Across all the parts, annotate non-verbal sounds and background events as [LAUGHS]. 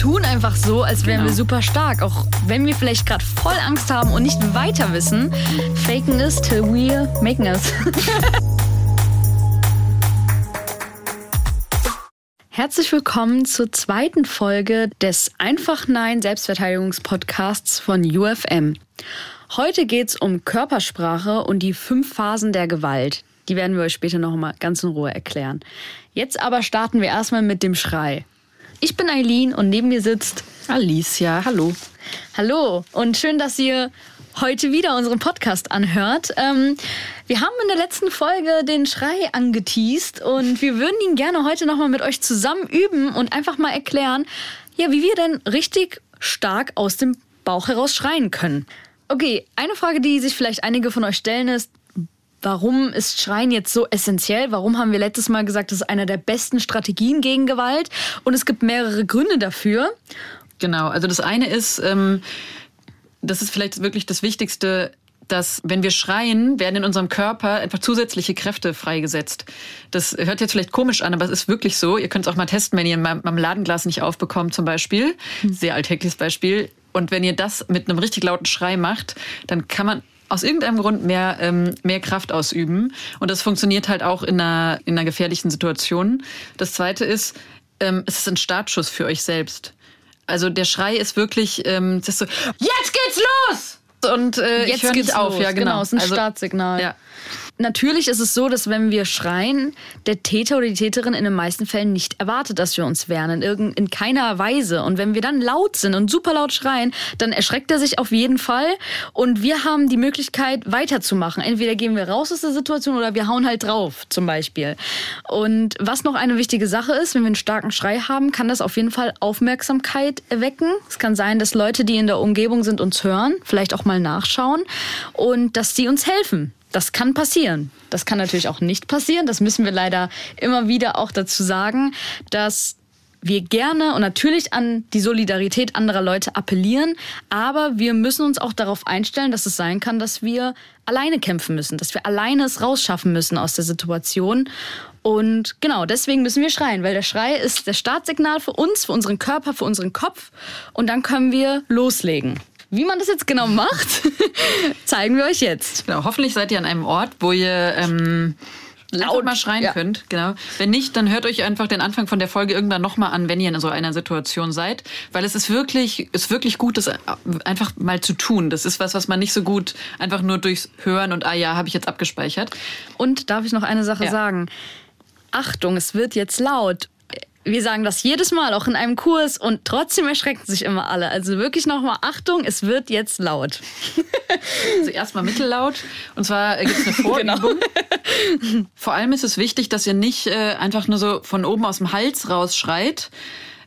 tun einfach so, als wären Genau. wir super stark, auch wenn wir vielleicht gerade voll Angst haben und nicht weiter wissen. Faken is till we making us. [LAUGHS] Herzlich willkommen zur zweiten Folge des Einfach Nein Selbstverteidigungspodcasts von UFM. Heute geht's um Körpersprache und die fünf Phasen der Gewalt. Die werden wir euch später noch mal ganz in Ruhe erklären. Jetzt aber starten wir erstmal mit dem Schrei. Ich bin Eileen und neben mir sitzt Alicia, hallo. Hallo und schön, dass ihr heute wieder unseren Podcast anhört. Ähm, wir haben in der letzten Folge den Schrei angeteased und wir würden ihn gerne heute nochmal mit euch zusammen üben und einfach mal erklären, ja, wie wir denn richtig stark aus dem Bauch heraus schreien können. Okay, eine Frage, die sich vielleicht einige von euch stellen, ist, Warum ist Schreien jetzt so essentiell? Warum haben wir letztes Mal gesagt, das ist einer der besten Strategien gegen Gewalt? Und es gibt mehrere Gründe dafür. Genau, also das eine ist, ähm, das ist vielleicht wirklich das Wichtigste, dass wenn wir schreien, werden in unserem Körper einfach zusätzliche Kräfte freigesetzt. Das hört jetzt vielleicht komisch an, aber es ist wirklich so. Ihr könnt es auch mal testen, wenn ihr ein Marmeladenglas nicht aufbekommt zum Beispiel. Sehr alltägliches Beispiel. Und wenn ihr das mit einem richtig lauten Schrei macht, dann kann man aus irgendeinem Grund mehr, ähm, mehr Kraft ausüben. Und das funktioniert halt auch in einer, in einer gefährlichen Situation. Das Zweite ist, ähm, es ist ein Startschuss für euch selbst. Also der Schrei ist wirklich, ähm, das ist so, jetzt geht's los! Und äh, ich höre nicht auf, los. ja genau. es ist ein Also, Startsignal. Ja. Natürlich ist es so, dass wenn wir schreien, der Täter oder die Täterin in den meisten Fällen nicht erwartet, dass wir uns wehren, in, in keiner Weise. Und wenn wir dann laut sind und super laut schreien, dann erschreckt er sich auf jeden Fall. Und wir haben die Möglichkeit, weiterzumachen. Entweder gehen wir raus aus der Situation oder wir hauen halt drauf, zum Beispiel. Und was noch eine wichtige Sache ist, wenn wir einen starken Schrei haben, kann das auf jeden Fall Aufmerksamkeit erwecken. Es kann sein, dass Leute, die in der Umgebung sind, uns hören, vielleicht auch mal nachschauen und dass sie uns helfen. Das kann passieren. Das kann natürlich auch nicht passieren. Das müssen wir leider immer wieder auch dazu sagen, dass wir gerne und natürlich an die Solidarität anderer Leute appellieren, aber wir müssen uns auch darauf einstellen, dass es sein kann, dass wir alleine kämpfen müssen, dass wir alleine es rausschaffen müssen aus der Situation. Und genau, deswegen müssen wir schreien, weil der Schrei ist das Startsignal für uns, für unseren Körper, für unseren Kopf und dann können wir loslegen. Wie man das jetzt genau macht, [LAUGHS] zeigen wir euch jetzt. Genau, hoffentlich seid ihr an einem Ort, wo ihr ähm, laut mal schreien ja. könnt. Genau. Wenn nicht, dann hört euch einfach den Anfang von der Folge irgendwann nochmal an, wenn ihr in so einer Situation seid. Weil es ist wirklich, ist wirklich gut, das einfach mal zu tun. Das ist was, was man nicht so gut einfach nur durchs Hören und ah ja, habe ich jetzt abgespeichert. Und darf ich noch eine Sache Ja. sagen? Achtung, es wird jetzt laut. Wir sagen das jedes Mal, auch in einem Kurs, und trotzdem erschrecken sich immer alle. Also wirklich nochmal Achtung, es wird jetzt laut. [LAUGHS] Also erstmal mittellaut. Und zwar gibt es eine [LAUGHS] Vorübung. [LAUGHS] Vor allem ist es wichtig, dass ihr nicht äh, einfach nur so von oben aus dem Hals raus schreit.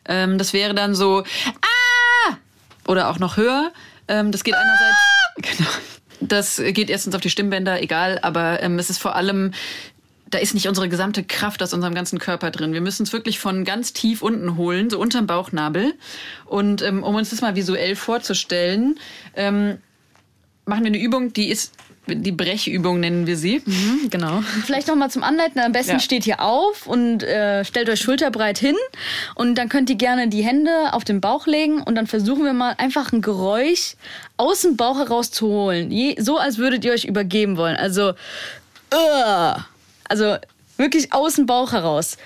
Ähm, das wäre dann so ah! oder auch noch höher. Ähm, das geht einerseits genau. Das geht erstens auf die Stimmbänder, egal, aber ähm, es ist vor allem da ist nicht unsere gesamte Kraft aus unserem ganzen Körper drin. Wir müssen es wirklich von ganz tief unten holen, so unterm Bauchnabel. Und ähm, um uns das mal visuell vorzustellen, ähm, machen wir eine Übung, die ist die Brechübung nennen wir sie. Genau. Vielleicht nochmal zum Anleiten. Am besten Ja. steht hier auf und äh, stellt euch schulterbreit hin. Und dann könnt ihr gerne die Hände auf den Bauch legen. Und dann versuchen wir mal einfach ein Geräusch aus dem Bauch heraus zu holen. Je, so als würdet ihr euch übergeben wollen. Also, uh, also wirklich aus dem Bauch heraus.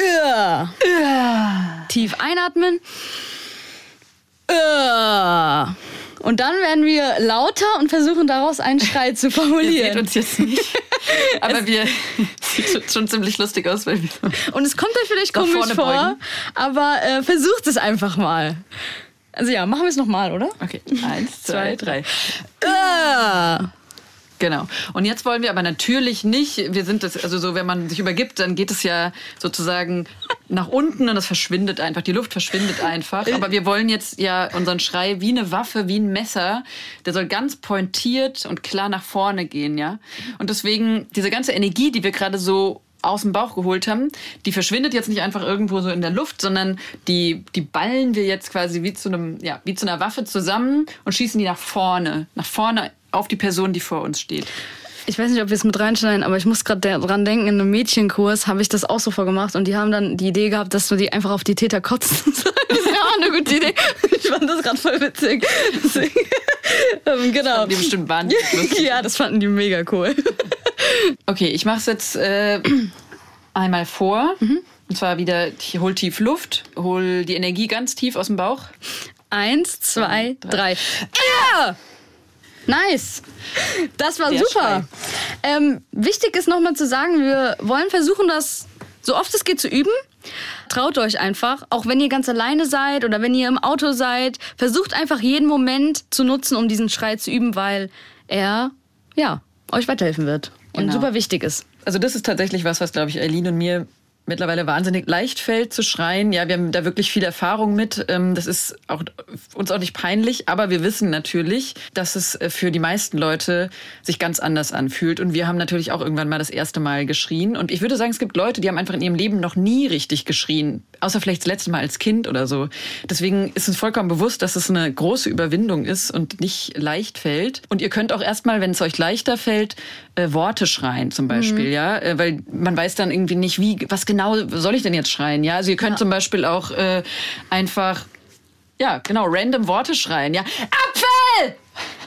Uh. Tief einatmen. Uh. Und dann werden wir lauter und versuchen daraus einen Schrei zu [LAUGHS] Ihr formulieren. seht uns jetzt nicht. [LAUGHS] Aber wir [LAUGHS] sieht schon- ziemlich lustig aus, weil wir Und es kommt euch vielleicht komisch vor, aber äh, versucht es einfach mal. Also ja, machen wir es nochmal, oder? Okay, eins, zwei, drei. Genau. Und jetzt wollen wir aber natürlich nicht, wir sind das, also so, wenn man sich übergibt, dann geht es ja sozusagen nach unten und es verschwindet einfach, die Luft verschwindet einfach. Aber wir wollen jetzt ja unseren Schrei wie eine Waffe, wie ein Messer, der soll ganz pointiert und klar nach vorne gehen, ja. Und deswegen diese ganze Energie, die wir gerade so aus dem Bauch geholt haben, die verschwindet jetzt nicht einfach irgendwo so in der Luft, sondern die, die ballen wir jetzt quasi wie zu einem, ja, wie zu einer Waffe zusammen und schießen die nach vorne, nach vorne auf die Person, die vor uns steht. Ich weiß nicht, ob wir es mit reinschneiden, aber ich muss gerade dran denken, in einem Mädchenkurs habe ich das auch so vorgemacht und die haben dann die Idee gehabt, dass du die einfach auf die Täter kotzen sollst. [LAUGHS] Das ist ja auch eine gute Idee. Ich fand das gerade voll witzig. Deswegen, [LAUGHS] ähm, genau. Das fanden die bestimmt wahnsinnig [LAUGHS] ja, das fanden die mega cool. Okay, ich mache es jetzt äh, einmal vor. Mhm. Und zwar wieder, ich hol tief Luft, hol die Energie ganz tief aus dem Bauch. Eins, zwei, drei. drei. Ja! Nice. Das war Der super. Ähm, wichtig ist nochmal zu sagen, wir wollen versuchen, das so oft es geht zu üben. Traut euch einfach, auch wenn ihr ganz alleine seid oder wenn ihr im Auto seid, versucht einfach jeden Moment zu nutzen, um diesen Schrei zu üben, weil er, ja, euch weiterhelfen wird und genau. super wichtig ist. Also das ist tatsächlich was, was, glaube ich, Eileen und mir mittlerweile wahnsinnig leicht fällt zu schreien. Ja, wir haben da wirklich viel Erfahrung mit. Ähm, das ist auch, uns auch nicht peinlich, aber wir wissen natürlich, dass es äh, für die meisten Leute sich ganz anders anfühlt. Und wir haben natürlich auch irgendwann mal das erste Mal geschrien. Und ich würde sagen, es gibt Leute, die haben einfach in ihrem Leben noch nie richtig geschrien. Außer vielleicht das letzte Mal als Kind oder so. Deswegen ist uns vollkommen bewusst, dass es eine große Überwindung ist und nicht leicht fällt. Und ihr könnt auch erstmal, wenn es euch leichter fällt, äh, Worte schreien zum Beispiel, mhm. ja. Äh, weil man weiß dann irgendwie nicht, wie, was genau soll ich denn jetzt schreien? Ja, also ihr könnt ja. zum Beispiel auch äh, einfach, ja, genau, random Worte schreien. Ja, Apfel!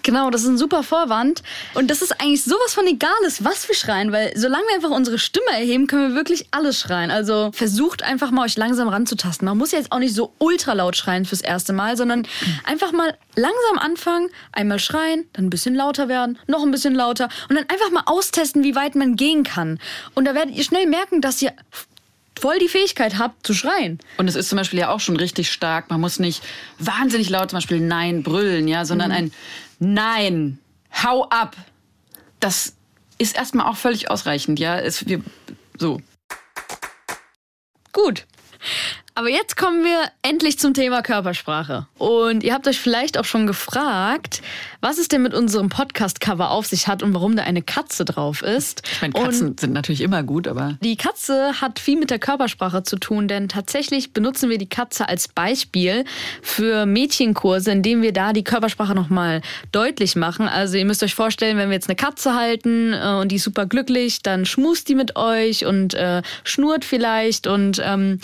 Genau, das ist ein super Vorwand. Und das ist eigentlich sowas von egales, was wir schreien, weil solange wir einfach unsere Stimme erheben, können wir wirklich alles schreien. Also versucht einfach mal euch langsam ranzutasten. Man muss ja jetzt auch nicht so ultra laut schreien fürs erste Mal, sondern einfach mal langsam anfangen, einmal schreien, dann ein bisschen lauter werden, noch ein bisschen lauter und dann einfach mal austesten, wie weit man gehen kann. Und da werdet ihr schnell merken, dass ihr voll die Fähigkeit habt zu schreien. Und es ist zum Beispiel ja auch schon richtig stark. Man muss nicht wahnsinnig laut zum Beispiel Nein brüllen, ja, sondern mhm. ein Nein, hau ab. Das ist erstmal auch völlig ausreichend, ja. Es, wir, so. Gut. Aber jetzt kommen wir endlich zum Thema Körpersprache. Und ihr habt euch vielleicht auch schon gefragt, was es denn mit unserem Podcast-Cover auf sich hat und warum da eine Katze drauf ist. Ich meine, Katzen und sind natürlich immer gut, aber. Die Katze hat viel mit der Körpersprache zu tun, denn tatsächlich benutzen wir die Katze als Beispiel für Mädchenkurse, indem wir da die Körpersprache nochmal deutlich machen. Also ihr müsst euch vorstellen, wenn wir jetzt eine Katze halten äh, und die ist super glücklich, dann schmust die mit euch und äh, schnurrt vielleicht und ähm,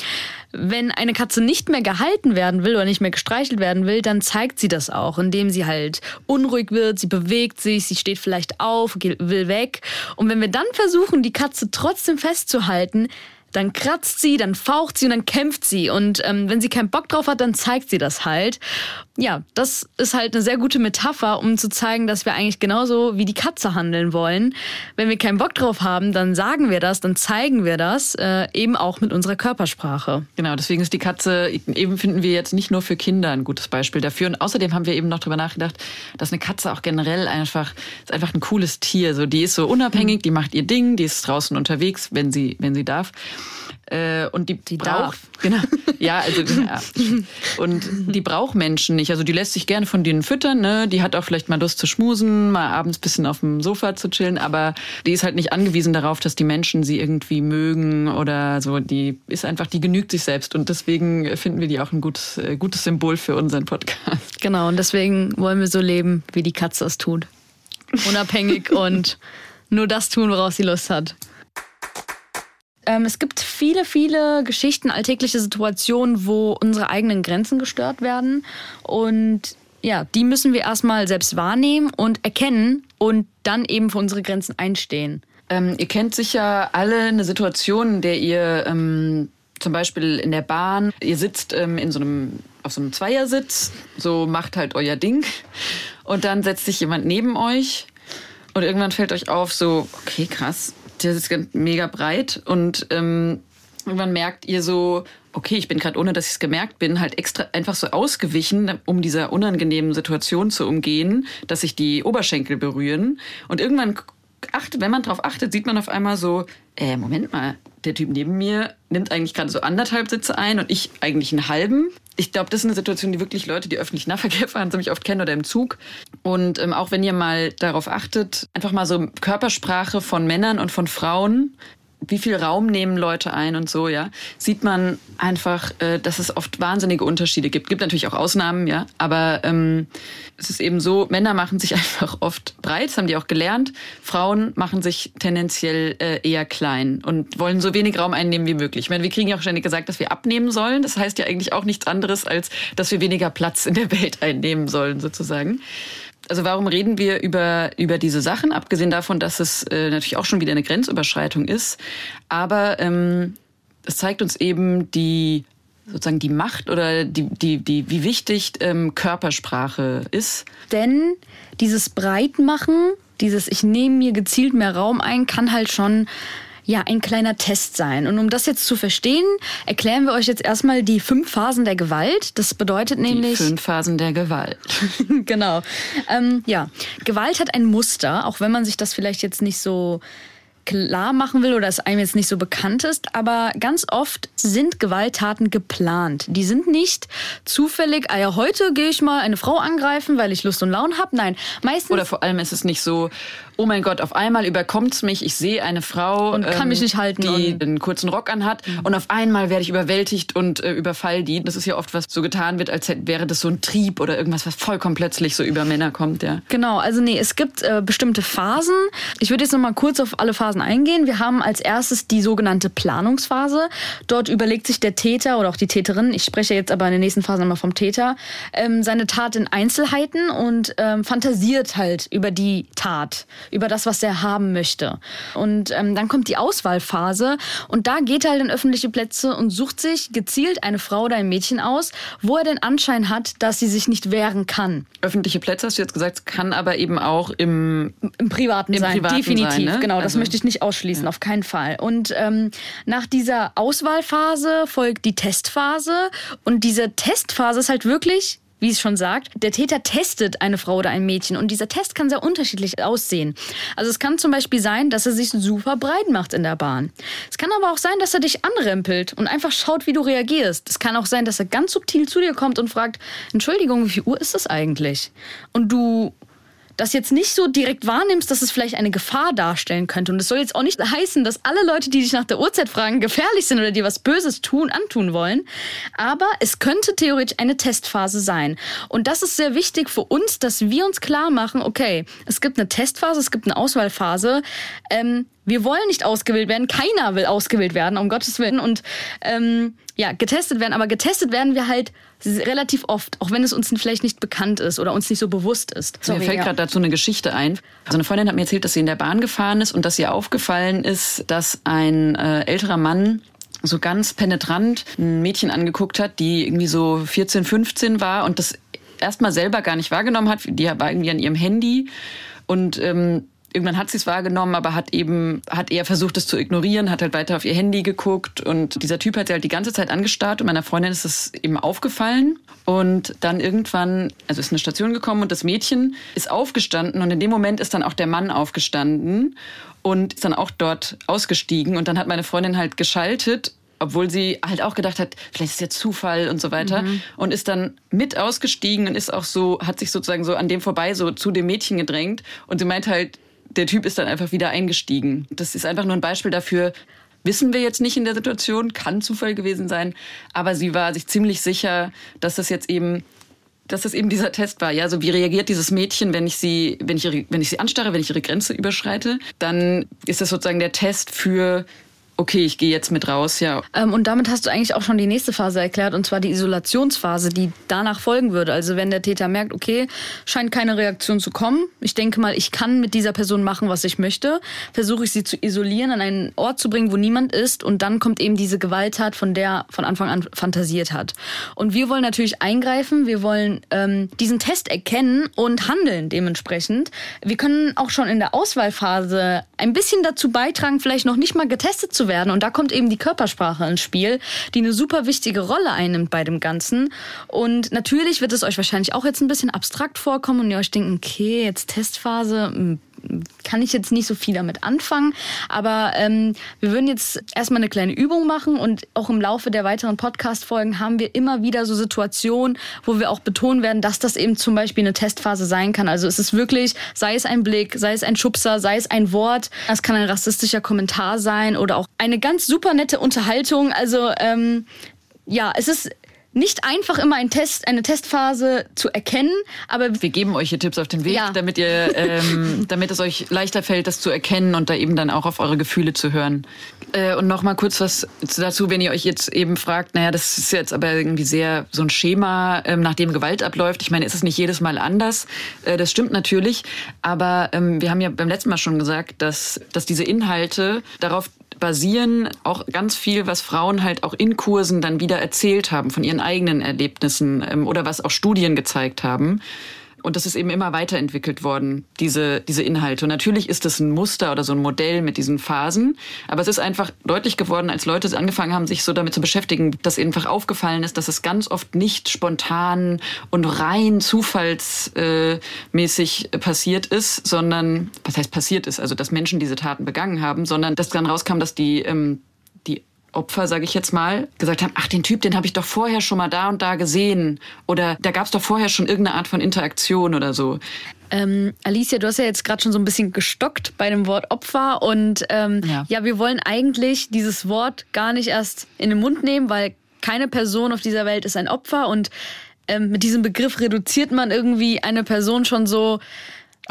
wenn eine Katze nicht mehr gehalten werden will oder nicht mehr gestreichelt werden will, dann zeigt sie das auch, indem sie halt unruhig wird, sie bewegt sich, sie steht vielleicht auf, will weg. Und wenn wir dann versuchen, die Katze trotzdem festzuhalten, dann kratzt sie, dann faucht sie und dann kämpft sie. Und ähm, wenn sie keinen Bock drauf hat, dann zeigt sie das halt. Ja, das ist halt eine sehr gute Metapher, um zu zeigen, dass wir eigentlich genauso wie die Katze handeln wollen. Wenn wir keinen Bock drauf haben, dann sagen wir das, dann zeigen wir das, äh, eben auch mit unserer Körpersprache. Genau, deswegen ist die Katze, eben finden wir jetzt nicht nur für Kinder ein gutes Beispiel dafür. Und außerdem haben wir eben noch darüber nachgedacht, dass eine Katze auch generell einfach, ist einfach ein cooles Tier. So, die ist so unabhängig, mhm. die macht ihr Ding, die ist draußen unterwegs, wenn sie, wenn sie darf. Äh, und die, die braucht, [LAUGHS] genau, ja, also ja. und die braucht Menschen nicht. Also die lässt sich gerne von denen füttern. Ne? Die hat auch vielleicht mal Lust zu schmusen, mal abends bisschen auf dem Sofa zu chillen, aber die ist halt nicht angewiesen darauf, dass die Menschen sie irgendwie mögen oder so. Die ist einfach, die genügt sich selbst und deswegen finden wir die auch ein gutes, äh, gutes Symbol für unseren Podcast. Genau und deswegen wollen wir so leben, wie die Katze es tut, unabhängig [LAUGHS] und nur das tun, woraus sie Lust hat. Ähm, es gibt viele, viele Geschichten, alltägliche Situationen, wo unsere eigenen Grenzen gestört werden. Und ja, die müssen wir erstmal selbst wahrnehmen und erkennen und dann eben für unsere Grenzen einstehen. Ähm, ihr kennt sicher alle eine Situation, in der ihr ähm, zum Beispiel in der Bahn, ihr sitzt ähm, in so einem, auf so einem Zweiersitz, so macht halt euer Ding und dann setzt sich jemand neben euch und irgendwann fällt euch auf, so, okay, krass, der ist mega breit und ähm, irgendwann merkt ihr so, okay, ich bin gerade ohne, dass ich es gemerkt bin, halt extra einfach so ausgewichen, um dieser unangenehmen Situation zu umgehen, dass sich die Oberschenkel berühren. Und irgendwann achtet, wenn man drauf achtet, sieht man auf einmal so, äh, Moment mal, der Typ neben mir nimmt eigentlich gerade so anderthalb Sitze ein und ich eigentlich einen halben. Ich glaube, das ist eine Situation, die wirklich Leute, die öffentlich Nahverkehr fahren, ziemlich oft kennen oder im Zug. Und ähm, auch wenn ihr mal darauf achtet, einfach mal so Körpersprache von Männern und von Frauen, wie viel Raum nehmen Leute ein und so, ja, sieht man einfach, äh, dass es oft wahnsinnige Unterschiede gibt. Gibt natürlich auch Ausnahmen, ja, aber ähm, es ist eben so, Männer machen sich [LAUGHS] einfach oft breit, das haben die auch gelernt. Frauen machen sich tendenziell äh, eher klein und wollen so wenig Raum einnehmen wie möglich. Ich meine, wir kriegen ja auch ständig gesagt, dass wir abnehmen sollen. Das heißt ja eigentlich auch nichts anderes, als dass wir weniger Platz in der Welt einnehmen sollen, sozusagen also warum reden wir über, über diese Sachen, abgesehen davon, dass es äh, natürlich auch schon wieder eine Grenzüberschreitung ist. Aber ähm, es zeigt uns eben die sozusagen die Macht oder die, die, die, wie wichtig ähm, Körpersprache ist. Denn dieses Breitmachen, dieses Ich nehme mir gezielt mehr Raum ein, kann halt schon ja ein kleiner Test sein. Und um das jetzt zu verstehen, erklären wir euch jetzt erstmal die fünf Phasen der Gewalt. Das bedeutet nämlich. Die fünf Phasen der Gewalt. [LAUGHS] genau. Ähm, ja, Gewalt hat ein Muster, auch wenn man sich das vielleicht jetzt nicht so klar machen will oder es einem jetzt nicht so bekannt ist, aber ganz oft sind Gewalttaten geplant. Die sind nicht zufällig, ah ja, heute gehe ich mal eine Frau angreifen, weil ich Lust und Laune habe. Nein, meistens. Oder vor allem ist es nicht so, oh mein Gott, auf einmal überkommt's mich, ich sehe eine Frau und kann ähm, mich nicht halten, die einen kurzen Rock anhat mhm. und auf einmal werde ich überwältigt und äh, überfall die. Das ist ja oft was so getan wird, als wäre das so ein Trieb oder irgendwas, was vollkommen plötzlich so über Männer kommt, ja. Genau, also nee, es gibt äh, bestimmte Phasen. Ich würde jetzt noch mal kurz auf alle Phasen eingehen. Wir haben als erstes die sogenannte Planungsphase. Dort überlegt sich der Täter oder auch die Täterin, ich spreche jetzt aber in der nächsten Phase nochmal vom Täter, ähm, seine Tat in Einzelheiten und ähm, fantasiert halt über die Tat, über das, was er haben möchte. Und ähm, dann kommt die Auswahlphase und da geht er halt in öffentliche Plätze und sucht sich gezielt eine Frau oder ein Mädchen aus, wo er den Anschein hat, dass sie sich nicht wehren kann. Öffentliche Plätze hast du jetzt gesagt, kann aber eben auch im, Im Privaten im sein, Privaten definitiv. Sein, ne? Genau, das also, möchte ich nicht ausschließen, ja. auf keinen Fall. Und ähm, nach dieser Auswahlphase folgt die Testphase und diese Testphase ist halt wirklich wie es schon sagt, der Täter testet eine Frau oder ein Mädchen und dieser Test kann sehr unterschiedlich aussehen. Also es kann zum Beispiel sein, dass er sich super breit macht in der Bahn. Es kann aber auch sein, dass er dich anrempelt und einfach schaut, wie du reagierst. Es kann auch sein, dass er ganz subtil zu dir kommt und fragt, Entschuldigung, wie viel Uhr ist es eigentlich? Und du das jetzt nicht so direkt wahrnimmst, dass es vielleicht eine Gefahr darstellen könnte. Und es soll jetzt auch nicht heißen, dass alle Leute, die dich nach der Uhrzeit fragen, gefährlich sind oder dir was Böses tun, antun wollen. Aber es könnte theoretisch eine Testphase sein. Und das ist sehr wichtig für uns, dass wir uns klar machen, okay, es gibt eine Testphase, es gibt eine Auswahlphase. Ähm, wir wollen nicht ausgewählt werden. Keiner will ausgewählt werden, um Gottes Willen. Und ähm, ja, getestet werden. Aber getestet werden wir halt relativ oft, auch wenn es uns vielleicht nicht bekannt ist oder uns nicht so bewusst ist. Sorry, mir fällt ja. gerade dazu eine Geschichte ein. Also eine Freundin hat mir erzählt, dass sie in der Bahn gefahren ist und dass ihr aufgefallen ist, dass ein äh, älterer Mann so ganz penetrant ein Mädchen angeguckt hat, die irgendwie so 14, 15 war und das erstmal selber gar nicht wahrgenommen hat. Die war irgendwie an ihrem Handy und ähm, irgendwann hat sie es wahrgenommen, aber hat eben, hat eher versucht, es zu ignorieren, hat halt weiter auf ihr Handy geguckt und dieser Typ hat sie halt die ganze Zeit angestarrt und meiner Freundin ist es eben aufgefallen und dann irgendwann, also ist eine Station gekommen und das Mädchen ist aufgestanden und in dem Moment ist dann auch der Mann aufgestanden und ist dann auch dort ausgestiegen und dann hat meine Freundin halt geschaltet obwohl sie halt auch gedacht hat, vielleicht ist ja Zufall und so weiter mhm. und ist dann mit ausgestiegen und ist auch so, hat sich sozusagen so an dem vorbei so zu dem Mädchen gedrängt und sie meint halt, der Typ ist dann einfach wieder eingestiegen. Das ist einfach nur ein Beispiel dafür, wissen wir jetzt nicht in der Situation, kann Zufall gewesen sein, aber sie war sich ziemlich sicher, dass das jetzt eben dass das eben dieser Test war. Ja, so wie reagiert dieses Mädchen, wenn ich sie, wenn ich ihre, wenn ich sie anstarre, wenn ich ihre Grenze überschreite, dann ist das sozusagen der Test für okay, ich gehe jetzt mit raus, ja. Ähm, und damit hast du eigentlich auch schon die nächste Phase erklärt, und zwar die Isolationsphase, die danach folgen würde. Also wenn der Täter merkt, okay, scheint keine Reaktion zu kommen, ich denke mal, ich kann mit dieser Person machen, was ich möchte, versuche ich sie zu isolieren, an einen Ort zu bringen, wo niemand ist, und dann kommt eben diese Gewalttat, von der von Anfang an fantasiert hat. Und wir wollen natürlich eingreifen, wir wollen ähm, diesen Test erkennen und handeln dementsprechend. Wir können auch schon in der Auswahlphase ein bisschen dazu beitragen, vielleicht noch nicht mal getestet zu werden werden. Und da kommt eben die Körpersprache ins Spiel, die eine super wichtige Rolle einnimmt bei dem Ganzen. Und natürlich wird es euch wahrscheinlich auch jetzt ein bisschen abstrakt vorkommen und ihr euch denken, okay, jetzt Testphase, hm, kann ich jetzt nicht so viel damit anfangen. Aber ähm, wir würden jetzt erstmal eine kleine Übung machen und auch im Laufe der weiteren Podcast-Folgen haben wir immer wieder so Situationen, wo wir auch betonen werden, dass das eben zum Beispiel eine Testphase sein kann. Also es ist wirklich, sei es ein Blick, sei es ein Schubser, sei es ein Wort, es kann ein rassistischer Kommentar sein oder auch eine ganz super nette Unterhaltung. Also ähm, ja, es ist nicht einfach immer ein Test, eine Testphase zu erkennen, aber wir geben euch hier Tipps auf den Weg, ja. damit ihr, ähm, [LAUGHS] damit es euch leichter fällt, das zu erkennen und da eben dann auch auf eure Gefühle zu hören. Äh, und noch mal kurz was dazu, wenn ihr euch jetzt eben fragt, naja, das ist jetzt aber irgendwie sehr so ein Schema, ähm, nach dem Gewalt abläuft. Ich meine, ist es nicht jedes Mal anders? Äh, das stimmt natürlich, aber ähm, wir haben ja beim letzten Mal schon gesagt, dass, dass diese Inhalte darauf basieren auch ganz viel, was Frauen halt auch in Kursen dann wieder erzählt haben von ihren eigenen Erlebnissen ähm, oder was auch Studien gezeigt haben. Und das ist eben immer weiterentwickelt worden, diese, diese Inhalte. Und natürlich ist das ein Muster oder so ein Modell mit diesen Phasen. Aber es ist einfach deutlich geworden, als Leute angefangen haben, sich so damit zu beschäftigen, dass einfach aufgefallen ist, dass es ganz oft nicht spontan und rein zufallsmäßig passiert ist, sondern, was heißt passiert ist, also dass Menschen diese Taten begangen haben, sondern dass dann rauskam, dass die, ähm, die Opfer, sage ich jetzt mal, gesagt haben, ach, den Typ, den habe ich doch vorher schon mal da und da gesehen. Oder da gab es doch vorher schon irgendeine Art von Interaktion oder so. Ähm, Alicia, du hast ja jetzt gerade schon so ein bisschen gestockt bei dem Wort Opfer. Und ähm, ja. ja, wir wollen eigentlich dieses Wort gar nicht erst in den Mund nehmen, weil keine Person auf dieser Welt ist ein Opfer. Und ähm, mit diesem Begriff reduziert man irgendwie eine Person schon so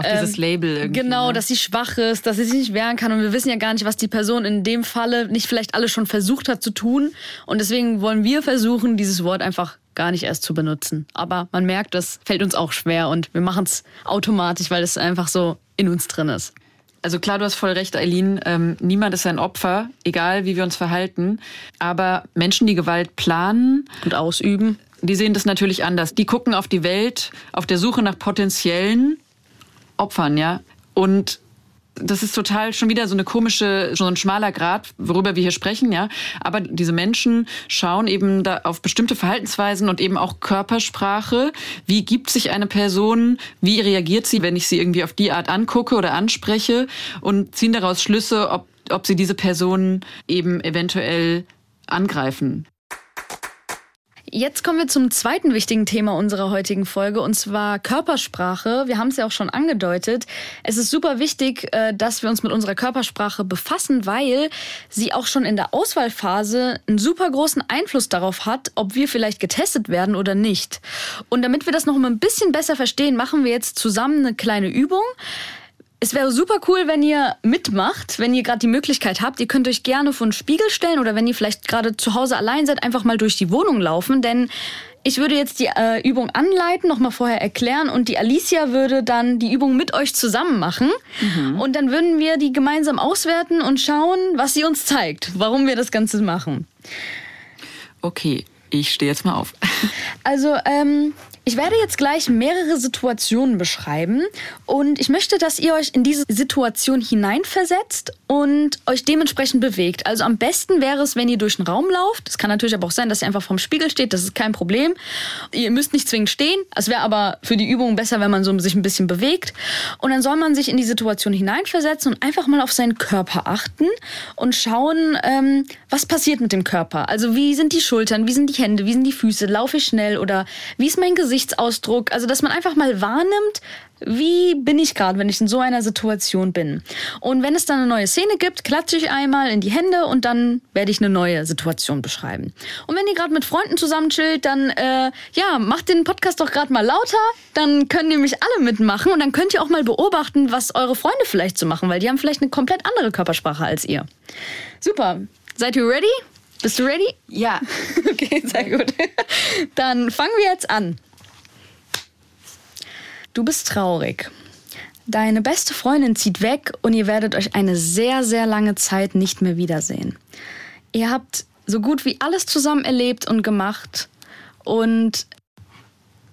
dieses ähm, Label irgendwie. Genau, ne? dass sie schwach ist, dass sie sich nicht wehren kann. Und wir wissen ja gar nicht, was die Person in dem Falle nicht vielleicht alles schon versucht hat zu tun. Und deswegen wollen wir versuchen, dieses Wort einfach gar nicht erst zu benutzen. Aber man merkt, das fällt uns auch schwer und wir machen es automatisch, weil es einfach so in uns drin ist. Also klar, du hast voll recht, Eileen. Ähm, niemand ist ein Opfer, egal wie wir uns verhalten. Aber Menschen, die Gewalt planen und ausüben, die sehen das natürlich anders. Die gucken auf die Welt auf der Suche nach potenziellen Opfern, ja. Und das ist total schon wieder so eine komische, so ein schmaler Grad, worüber wir hier sprechen, ja. Aber diese Menschen schauen eben da auf bestimmte Verhaltensweisen und eben auch Körpersprache. Wie gibt sich eine Person? Wie reagiert sie, wenn ich sie irgendwie auf die Art angucke oder anspreche? Und ziehen daraus Schlüsse, ob, ob sie diese Person eben eventuell angreifen. Jetzt kommen wir zum zweiten wichtigen Thema unserer heutigen Folge und zwar Körpersprache. Wir haben es ja auch schon angedeutet. Es ist super wichtig, äh, dass wir uns mit unserer Körpersprache befassen, weil sie auch schon in der Auswahlphase einen super großen Einfluss darauf hat, ob wir vielleicht getestet werden oder nicht. Und damit wir das noch mal ein bisschen besser verstehen, machen wir jetzt zusammen eine kleine Übung. Es wäre super cool, wenn ihr mitmacht, wenn ihr gerade die Möglichkeit habt. Ihr könnt euch gerne vor einen Spiegel stellen oder wenn ihr vielleicht gerade zu Hause allein seid, einfach mal durch die Wohnung laufen. Denn ich würde jetzt die äh, Übung anleiten, nochmal vorher erklären und die Alicia würde dann die Übung mit euch zusammen machen. Mhm. Und dann würden wir die gemeinsam auswerten und schauen, was sie uns zeigt, warum wir das Ganze machen. Okay, ich stehe jetzt mal auf. Also, ähm, ich werde jetzt gleich mehrere Situationen beschreiben und ich möchte, dass ihr euch in diese Situation hineinversetzt und euch dementsprechend bewegt. Also am besten wäre es, wenn ihr durch den Raum lauft. Es kann natürlich aber auch sein, dass ihr einfach vorm Spiegel steht, das ist kein Problem. Ihr müsst nicht zwingend stehen. Es wäre aber für die Übung besser, wenn man so sich ein bisschen bewegt. Und dann soll man sich in die Situation hineinversetzen und einfach mal auf seinen Körper achten und schauen, ähm, was passiert mit dem Körper. Also wie sind die Schultern, wie sind die Hände, wie sind die Füße, laufe ich schnell oder wie ist mein Gesicht? Gesichtsausdruck, also dass man einfach mal wahrnimmt, wie bin ich gerade, wenn ich in so einer Situation bin. Und wenn es dann eine neue Szene gibt, klatsche ich einmal in die Hände und dann werde ich eine neue Situation beschreiben. Und wenn ihr gerade mit Freunden zusammen chillt, dann äh, ja, macht den Podcast doch gerade mal lauter, dann können nämlich alle mitmachen und dann könnt ihr auch mal beobachten, was eure Freunde vielleicht so machen, weil die haben vielleicht eine komplett andere Körpersprache als ihr. Super. Seid ihr ready? Bist du ready? Ja. [LAUGHS] okay, sehr gut. Dann fangen wir jetzt an. Du bist traurig. Deine beste Freundin zieht weg und ihr werdet euch eine sehr, sehr lange Zeit nicht mehr wiedersehen. Ihr habt so gut wie alles zusammen erlebt und gemacht und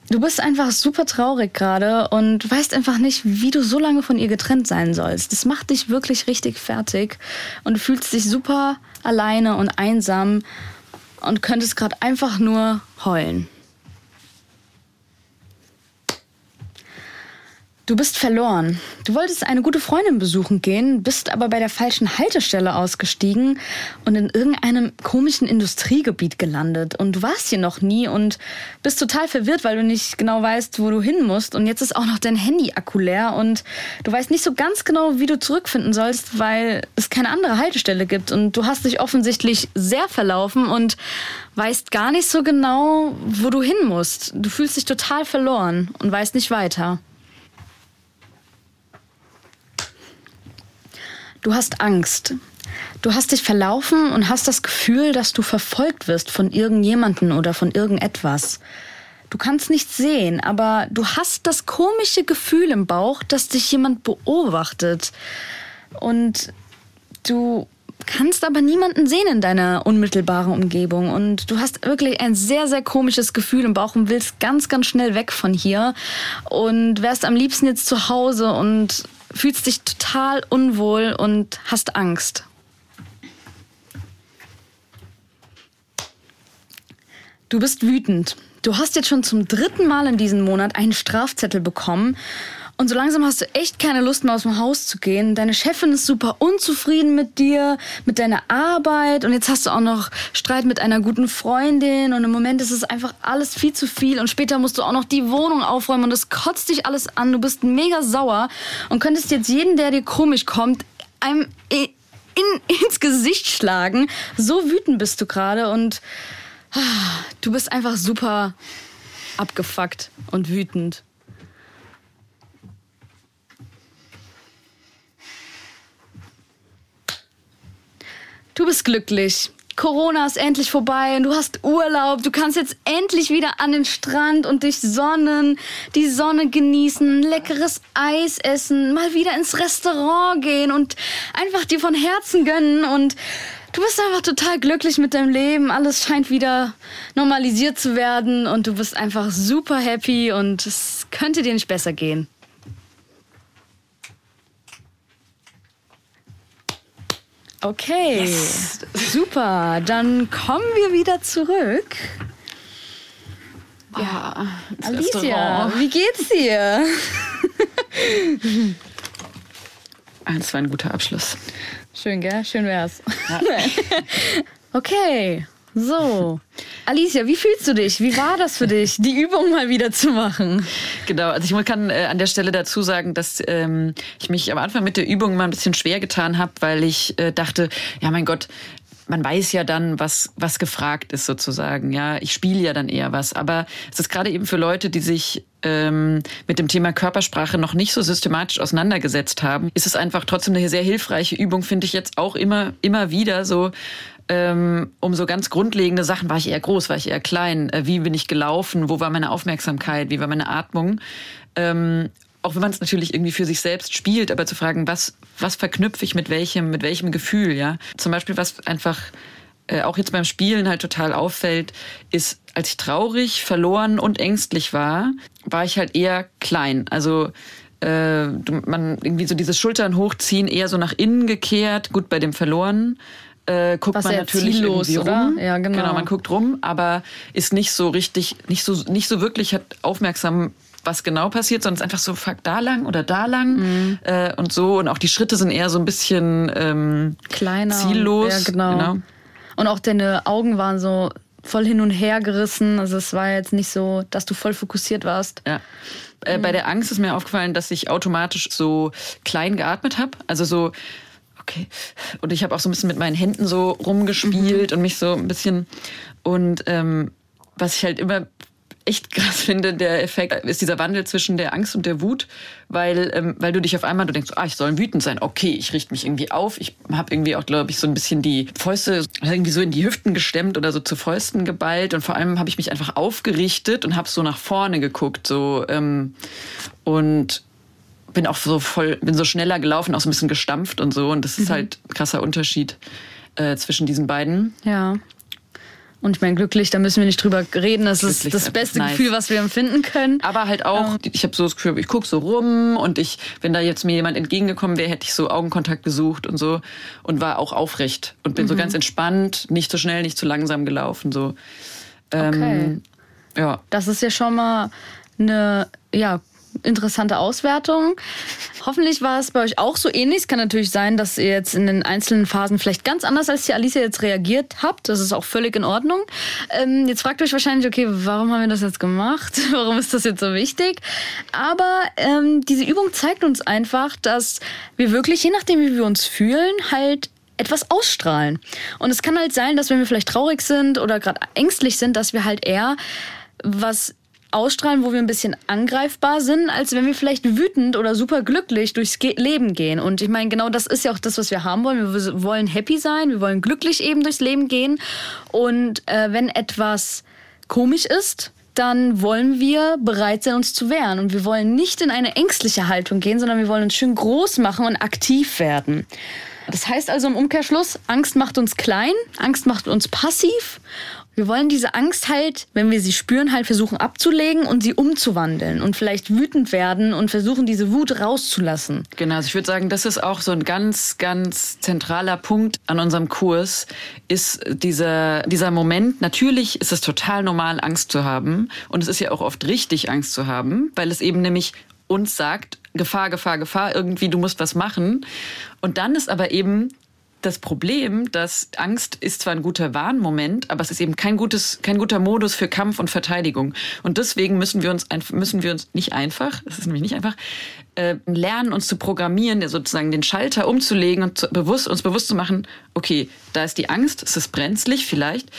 du bist einfach super traurig gerade und weißt einfach nicht, wie du so lange von ihr getrennt sein sollst. Das macht dich wirklich richtig fertig und du fühlst dich super alleine und einsam und könntest gerade einfach nur heulen. Du bist verloren. Du wolltest eine gute Freundin besuchen gehen, bist aber bei der falschen Haltestelle ausgestiegen und in irgendeinem komischen Industriegebiet gelandet. Und du warst hier noch nie und bist total verwirrt, weil du nicht genau weißt, wo du hin musst. Und jetzt ist auch noch dein Handy-Akku und du weißt nicht so ganz genau, wie du zurückfinden sollst, weil es keine andere Haltestelle gibt. Und du hast dich offensichtlich sehr verlaufen und weißt gar nicht so genau, wo du hin musst. Du fühlst dich total verloren und weißt nicht weiter. Du hast Angst. Du hast dich verlaufen und hast das Gefühl, dass du verfolgt wirst von irgendjemanden oder von irgendetwas. Du kannst nichts sehen, aber du hast das komische Gefühl im Bauch, dass dich jemand beobachtet. Und du kannst aber niemanden sehen in deiner unmittelbaren Umgebung. Und du hast wirklich ein sehr, sehr komisches Gefühl im Bauch und willst ganz, ganz schnell weg von hier. Und wärst am liebsten jetzt zu Hause und fühlst dich total unwohl und hast Angst. Du bist wütend. Du hast jetzt schon zum dritten Mal in diesem Monat einen Strafzettel bekommen und so langsam hast du echt keine Lust mehr aus dem Haus zu gehen. Deine Chefin ist super unzufrieden mit dir, mit deiner Arbeit und jetzt hast du auch noch Streit mit einer guten Freundin und im Moment ist es einfach alles viel zu viel und später musst du auch noch die Wohnung aufräumen und es kotzt dich alles an. Du bist mega sauer und könntest jetzt jeden, der dir komisch kommt, einem in, [LAUGHS] ins Gesicht schlagen. So wütend bist du gerade und ah, du bist einfach super abgefuckt und wütend. Du bist glücklich. Corona ist endlich vorbei und du hast Urlaub. Du kannst jetzt endlich wieder an den Strand und dich sonnen, die Sonne genießen, leckeres Eis essen, mal wieder ins Restaurant gehen und einfach dir von Herzen gönnen und du bist einfach total glücklich mit deinem Leben. Alles scheint wieder normalisiert zu werden und du bist einfach super happy und es könnte dir nicht besser gehen. Okay, yes. super. Dann kommen wir wieder zurück. Ja, ah, Alicia, Restaurant. wie geht's dir? [LAUGHS] Das war ein guter Abschluss. Schön, gell? Schön wär's. Ja. [LAUGHS] okay. So, Alicia, wie fühlst du dich? Wie war das für dich, die Übung mal wieder zu machen? Genau, also ich kann äh, an der Stelle dazu sagen, dass ähm, ich mich am Anfang mit der Übung mal ein bisschen schwer getan habe, weil ich äh, dachte, ja mein Gott, man weiß ja dann, was, was gefragt ist sozusagen. Ja, ich spiele ja dann eher was. Aber es ist gerade eben für Leute, die sich ähm, mit dem Thema Körpersprache noch nicht so systematisch auseinandergesetzt haben, ist es einfach trotzdem eine sehr hilfreiche Übung, finde ich jetzt auch immer, immer wieder so ähm, um so ganz grundlegende Sachen. War ich eher groß, war ich eher klein? Äh, wie bin ich gelaufen? Wo war meine Aufmerksamkeit? Wie war meine Atmung? Ähm, auch wenn man es natürlich irgendwie für sich selbst spielt, aber zu fragen, was, was verknüpfe ich mit welchem, mit welchem Gefühl, ja? Zum Beispiel, was einfach äh, auch jetzt beim Spielen halt total auffällt, ist, als ich traurig, verloren und ängstlich war, war ich halt eher klein. Also äh, man irgendwie so dieses Schultern hochziehen, eher so nach innen gekehrt, gut bei dem Verloren äh, guckt Was man natürlich ziellos, irgendwie rum. Oder? Ja, genau. genau, man guckt rum, aber ist nicht so richtig, nicht so, nicht so wirklich hat aufmerksam was genau passiert, sondern es ist einfach so, fuck, da lang oder da lang mhm. äh, und so. Und auch die Schritte sind eher so ein bisschen ähm, kleiner, ziellos. Ja, genau. genau. Und auch deine Augen waren so voll hin und her gerissen. Also es war jetzt nicht so, dass du voll fokussiert warst. Ja. Äh, Bei der Angst ist mir aufgefallen, dass ich automatisch so klein geatmet habe. Also so okay. Und ich habe auch so ein bisschen mit meinen Händen so rumgespielt mhm. und mich so ein bisschen und ähm, was ich halt immer echt krass finde, der Effekt ist dieser Wandel zwischen der Angst und der Wut, weil ähm, weil du dich auf einmal du denkst, ah, ich soll wütend sein. Okay, ich richte mich irgendwie auf. Ich habe irgendwie auch glaube ich so ein bisschen die Fäuste irgendwie so in die Hüften gestemmt oder so zu Fäusten geballt und vor allem habe ich mich einfach aufgerichtet und habe so nach vorne geguckt so ähm, und bin auch so voll, bin so schneller gelaufen, auch so ein bisschen gestampft und so. Und das ist mhm. halt ein krasser Unterschied äh, zwischen diesen beiden. Ja. Und ich meine, glücklich, da müssen wir nicht drüber reden. Das glücklich ist das beste nice. Gefühl, was wir empfinden können. Aber halt auch, ähm. ich habe so das Gefühl, ich gucke so rum und ich, wenn da jetzt mir jemand entgegengekommen wäre, hätte ich so Augenkontakt gesucht und so und war auch aufrecht und bin mhm. so ganz entspannt, nicht zu so schnell, nicht zu so langsam gelaufen. So. Ähm, okay. Ja. Das ist ja schon mal eine, ja, Interessante Auswertung. Hoffentlich war es bei euch auch so ähnlich. Es kann natürlich sein, dass ihr jetzt in den einzelnen Phasen vielleicht ganz anders als die Alicia jetzt reagiert habt. Das ist auch völlig in Ordnung. Ähm, jetzt fragt euch wahrscheinlich, okay, warum haben wir das jetzt gemacht? [LAUGHS] warum ist das jetzt so wichtig? Aber ähm, diese Übung zeigt uns einfach, dass wir wirklich, je nachdem, wie wir uns fühlen, halt etwas ausstrahlen. Und es kann halt sein, dass wenn wir vielleicht traurig sind oder gerade ängstlich sind, dass wir halt eher was ausstrahlen, wo wir ein bisschen angreifbar sind, als wenn wir vielleicht wütend oder super glücklich durchs Ge Leben gehen. Und ich meine, genau das ist ja auch das, was wir haben wollen. Wir wollen happy sein, wir wollen glücklich eben durchs Leben gehen. Und äh, wenn etwas komisch ist, dann wollen wir bereit sein, uns zu wehren. Und wir wollen nicht in eine ängstliche Haltung gehen, sondern wir wollen uns schön groß machen und aktiv werden. Das heißt also im Umkehrschluss, Angst macht uns klein, Angst macht uns passiv. Wir wollen diese Angst halt, wenn wir sie spüren, halt versuchen abzulegen und sie umzuwandeln und vielleicht wütend werden und versuchen, diese Wut rauszulassen. Genau, also ich würde sagen, das ist auch so ein ganz, ganz zentraler Punkt an unserem Kurs, ist dieser, dieser Moment. Natürlich ist es total normal, Angst zu haben. Und es ist ja auch oft richtig, Angst zu haben, weil es eben nämlich uns sagt, Gefahr, Gefahr, Gefahr, irgendwie, du musst was machen. Und dann ist aber eben das Problem, dass Angst ist zwar ein guter Warnmoment, aber es ist eben kein gutes, kein guter Modus für Kampf und Verteidigung. Und deswegen müssen wir uns, müssen wir uns nicht einfach, es ist nämlich nicht einfach, äh, lernen, uns zu programmieren, sozusagen den Schalter umzulegen und zu, bewusst, uns bewusst zu machen, okay, da ist die Angst, es ist brenzlig vielleicht,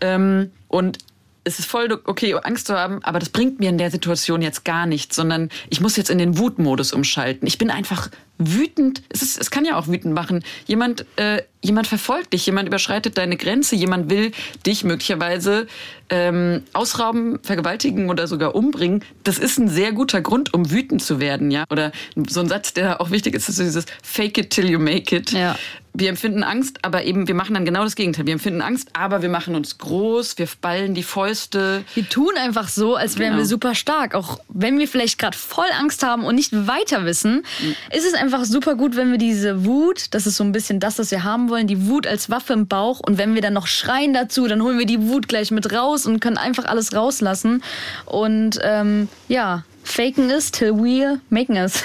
ähm, und es ist voll okay, Angst zu haben, aber das bringt mir in der Situation jetzt gar nichts, sondern ich muss jetzt in den Wutmodus umschalten. Ich bin einfach wütend. Es, ist, es kann ja auch wütend machen. Jemand, äh, jemand verfolgt dich, jemand überschreitet deine Grenze, jemand will dich möglicherweise ähm, ausrauben, vergewaltigen oder sogar umbringen. Das ist ein sehr guter Grund, um wütend zu werden, ja. Oder so ein Satz, der auch wichtig ist, ist dieses Fake it till you make it. Ja wir empfinden Angst, aber eben wir machen dann genau das Gegenteil. Wir empfinden Angst, aber wir machen uns groß, wir ballen die Fäuste. Wir tun einfach so, als wären genau. wir super stark. Auch wenn wir vielleicht gerade voll Angst haben und nicht weiter wissen, mhm. ist es einfach super gut, wenn wir diese Wut, das ist so ein bisschen das, was wir haben wollen, die Wut als Waffe im Bauch und wenn wir dann noch schreien dazu, dann holen wir die Wut gleich mit raus und können einfach alles rauslassen. Und ähm, ja, faken is till we making us.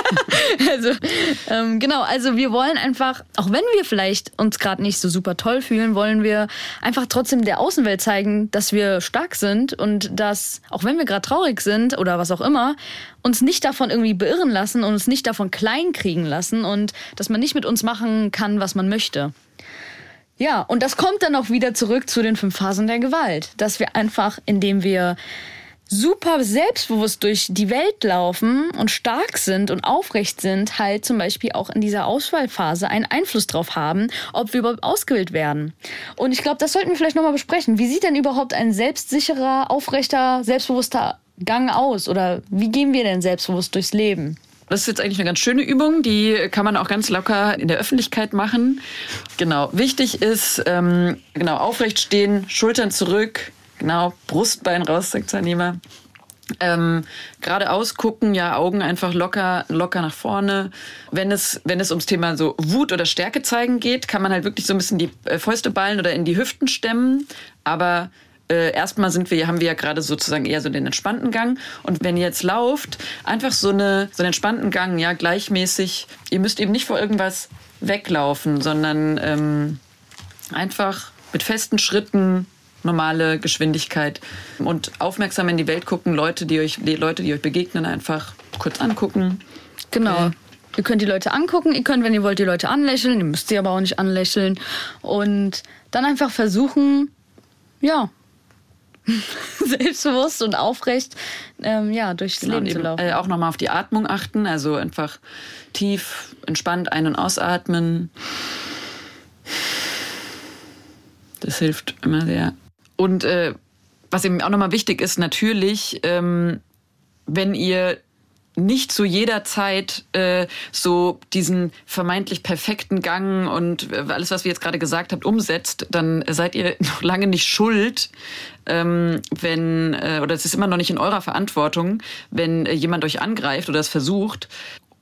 [LAUGHS] also, ähm, genau, also wir wollen einfach, auch wenn wir vielleicht uns gerade nicht so super toll fühlen, wollen wir einfach trotzdem der Außenwelt zeigen, dass wir stark sind und dass, auch wenn wir gerade traurig sind oder was auch immer, uns nicht davon irgendwie beirren lassen und uns nicht davon klein kriegen lassen und dass man nicht mit uns machen kann, was man möchte. Ja, und das kommt dann auch wieder zurück zu den fünf Phasen der Gewalt, dass wir einfach, indem wir super selbstbewusst durch die Welt laufen und stark sind und aufrecht sind, halt zum Beispiel auch in dieser Auswahlphase einen Einfluss drauf haben, ob wir überhaupt ausgewählt werden. Und ich glaube, das sollten wir vielleicht nochmal besprechen. Wie sieht denn überhaupt ein selbstsicherer, aufrechter, selbstbewusster Gang aus? Oder wie gehen wir denn selbstbewusst durchs Leben? Das ist jetzt eigentlich eine ganz schöne Übung, die kann man auch ganz locker in der Öffentlichkeit machen. Genau. Wichtig ist, ähm, genau, aufrecht stehen, Schultern zurück, Genau, Brustbein raus, sagt Zanima. Ähm, geradeaus gucken, ja, Augen einfach locker, locker nach vorne. Wenn es, wenn es ums Thema so Wut oder Stärke zeigen geht, kann man halt wirklich so ein bisschen die äh, Fäuste ballen oder in die Hüften stemmen. Aber äh, erstmal sind wir, haben wir ja gerade sozusagen eher so den entspannten Gang. Und wenn ihr jetzt lauft, einfach so, eine, so einen entspannten Gang, ja, gleichmäßig. Ihr müsst eben nicht vor irgendwas weglaufen, sondern ähm, einfach mit festen Schritten normale Geschwindigkeit und aufmerksam in die Welt gucken, Leute, die euch, die Leute, die euch begegnen, einfach kurz angucken. Genau. Okay. Ihr könnt die Leute angucken, ihr könnt, wenn ihr wollt, die Leute anlächeln, ihr müsst sie aber auch nicht anlächeln. Und dann einfach versuchen, ja, [LAUGHS] selbstbewusst und aufrecht ähm, ja, durchs genau, Leben eben, zu laufen. Äh, auch nochmal auf die Atmung achten, also einfach tief, entspannt ein- und ausatmen. Das hilft immer sehr. Und äh, was eben auch nochmal wichtig ist, natürlich, ähm, wenn ihr nicht zu jeder Zeit äh, so diesen vermeintlich perfekten Gang und äh, alles, was wir jetzt gerade gesagt habt, umsetzt, dann seid ihr [LAUGHS] noch lange nicht schuld, ähm, wenn, äh, oder es ist immer noch nicht in eurer Verantwortung, wenn äh, jemand euch angreift oder es versucht.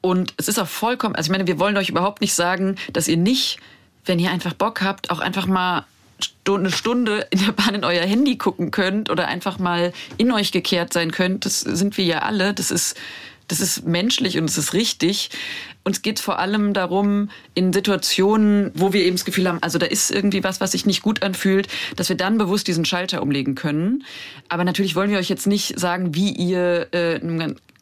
Und es ist auch vollkommen, also ich meine, wir wollen euch überhaupt nicht sagen, dass ihr nicht, wenn ihr einfach Bock habt, auch einfach mal eine Stunde in der Bahn in euer Handy gucken könnt oder einfach mal in euch gekehrt sein könnt. Das sind wir ja alle. Das ist das ist menschlich und es ist richtig. Uns geht vor allem darum, in Situationen, wo wir eben das Gefühl haben, also da ist irgendwie was, was sich nicht gut anfühlt, dass wir dann bewusst diesen Schalter umlegen können. Aber natürlich wollen wir euch jetzt nicht sagen, wie ihr äh,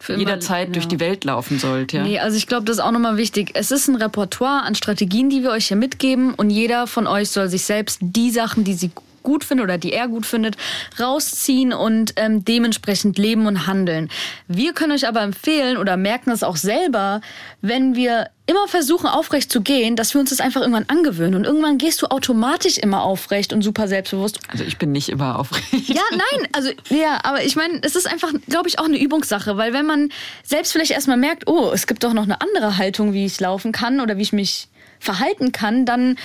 jederzeit ja. durch die Welt laufen sollt. Ja? Nee, also ich glaube, das ist auch nochmal wichtig. Es ist ein Repertoire an Strategien, die wir euch hier mitgeben und jeder von euch soll sich selbst die Sachen, die sie gut findet oder die er gut findet, rausziehen und ähm, dementsprechend leben und handeln. Wir können euch aber empfehlen oder merken es auch selber, wenn wir immer versuchen, aufrecht zu gehen, dass wir uns das einfach irgendwann angewöhnen. Und irgendwann gehst du automatisch immer aufrecht und super selbstbewusst. Also ich bin nicht immer aufrecht. Ja, nein, also ja, aber ich meine, es ist einfach, glaube ich, auch eine Übungssache, weil wenn man selbst vielleicht erstmal merkt, oh, es gibt doch noch eine andere Haltung, wie ich laufen kann oder wie ich mich verhalten kann, dann